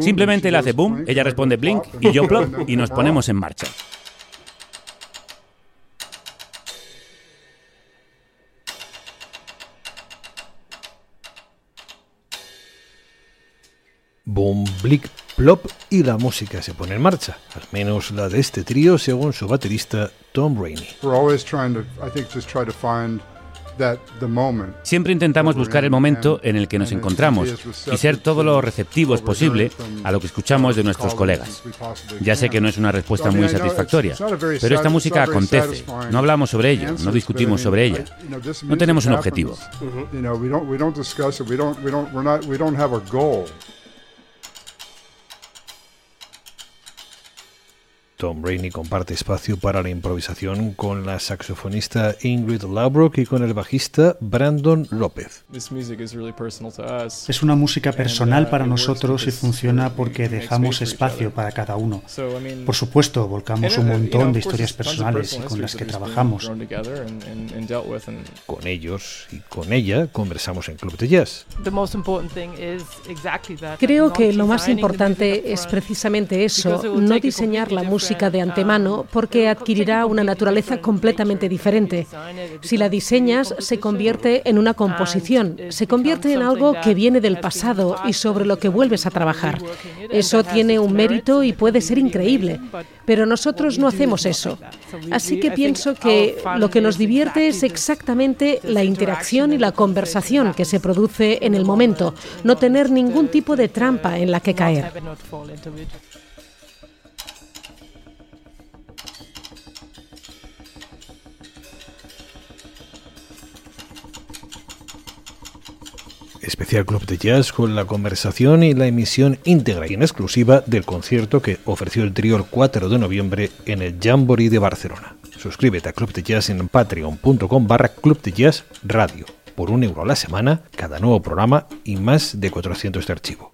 Simplemente él hace boom, ella responde blink y yo plop y nos ponemos en marcha. Boom, blick, plop y la música se pone en marcha, al menos la de este trío según su baterista Tom Rainey. Siempre intentamos buscar el momento en el que nos encontramos y ser todo lo receptivos posible a lo que escuchamos de nuestros colegas. Ya sé que no es una respuesta muy satisfactoria, pero esta música acontece. No hablamos sobre ello, no discutimos sobre ella. No tenemos un objetivo. Tom Rainey comparte espacio para la improvisación con la saxofonista Ingrid Labrock y con el bajista Brandon López. Es una música personal para nosotros y funciona porque dejamos espacio para cada uno. Por supuesto, volcamos un montón de historias personales con las que trabajamos. Con ellos y con ella conversamos en Club de Jazz. Creo que lo más importante es precisamente eso, no diseñar la de antemano porque adquirirá una naturaleza completamente diferente. Si la diseñas, se convierte en una composición, se convierte en algo que viene del pasado y sobre lo que vuelves a trabajar. Eso tiene un mérito y puede ser increíble, pero nosotros no hacemos eso. Así que pienso que lo que nos divierte es exactamente la interacción y la conversación que se produce en el momento, no tener ningún tipo de trampa en la que caer. Especial Club de Jazz con la conversación y la emisión íntegra y en exclusiva del concierto que ofreció el trío el 4 de noviembre en el Jamboree de Barcelona. Suscríbete a Club de Jazz en patreon.com barra Club de Jazz Radio. Por un euro a la semana, cada nuevo programa y más de 400 de archivo.